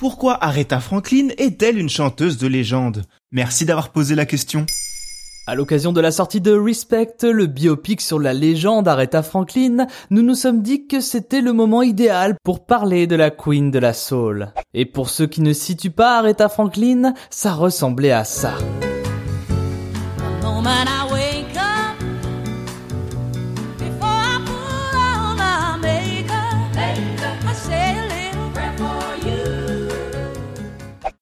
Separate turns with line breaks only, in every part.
Pourquoi Aretha Franklin est-elle une chanteuse de légende? Merci d'avoir posé la question.
À l'occasion de la sortie de Respect, le biopic sur la légende Aretha Franklin, nous nous sommes dit que c'était le moment idéal pour parler de la Queen de la Soul. Et pour ceux qui ne situent pas Aretha Franklin, ça ressemblait à ça.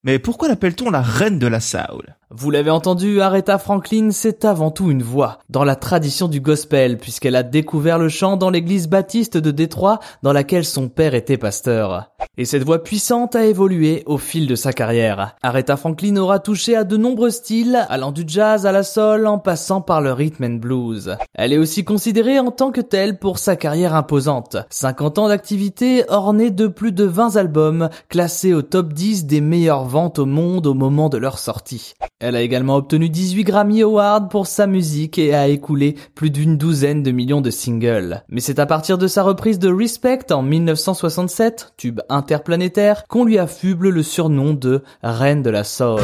Mais pourquoi l'appelle-t-on la reine de la soul
vous l'avez entendu, Aretha Franklin, c'est avant tout une voix, dans la tradition du gospel, puisqu'elle a découvert le chant dans l'église baptiste de Détroit, dans laquelle son père était pasteur. Et cette voix puissante a évolué au fil de sa carrière. Aretha Franklin aura touché à de nombreux styles, allant du jazz à la soul en passant par le rhythm and blues. Elle est aussi considérée en tant que telle pour sa carrière imposante. 50 ans d'activité ornée de plus de 20 albums, classés au top 10 des meilleures ventes au monde au moment de leur sortie. Elle a également obtenu 18 Grammy Awards pour sa musique et a écoulé plus d'une douzaine de millions de singles. Mais c'est à partir de sa reprise de Respect en 1967, tube interplanétaire, qu'on lui affuble le surnom de Reine de la Soul.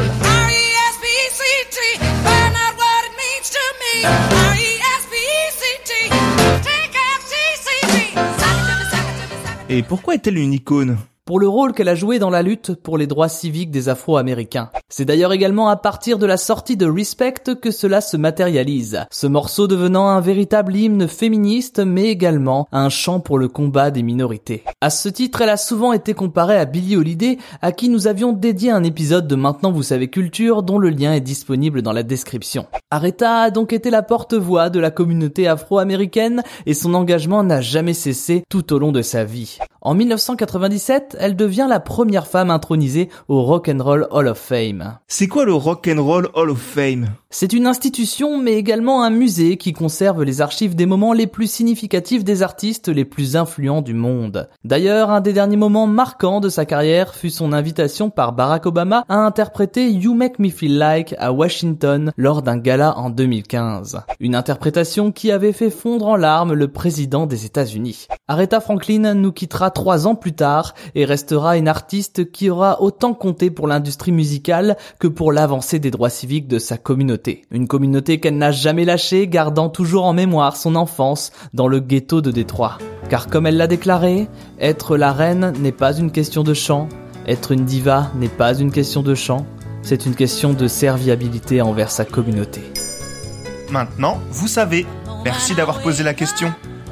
Et pourquoi est-elle une icône?
Pour le rôle qu'elle a joué dans la lutte pour les droits civiques des Afro-Américains. C'est d'ailleurs également à partir de la sortie de Respect que cela se matérialise, ce morceau devenant un véritable hymne féministe mais également un chant pour le combat des minorités. À ce titre, elle a souvent été comparée à Billie Holiday, à qui nous avions dédié un épisode de Maintenant vous savez culture dont le lien est disponible dans la description. Aretha a donc été la porte-voix de la communauté afro-américaine et son engagement n'a jamais cessé tout au long de sa vie. En 1997, elle devient la première femme intronisée au Rock and Roll Hall of Fame.
C'est quoi le Rock and Roll Hall of Fame?
C'est une institution mais également un musée qui conserve les archives des moments les plus significatifs des artistes les plus influents du monde. D'ailleurs, un des derniers moments marquants de sa carrière fut son invitation par Barack Obama à interpréter You Make Me Feel Like à Washington lors d'un gala en 2015. Une interprétation qui avait fait fondre en larmes le président des États-Unis. Aretha Franklin nous quittera trois ans plus tard et restera une artiste qui aura autant compté pour l'industrie musicale que pour l'avancée des droits civiques de sa communauté. Une communauté qu'elle n'a jamais lâchée, gardant toujours en mémoire son enfance dans le ghetto de Détroit. Car comme elle l'a déclaré, être la reine n'est pas une question de chant, être une diva n'est pas une question de chant, c'est une question de serviabilité envers sa communauté.
Maintenant, vous savez. Merci d'avoir posé la question.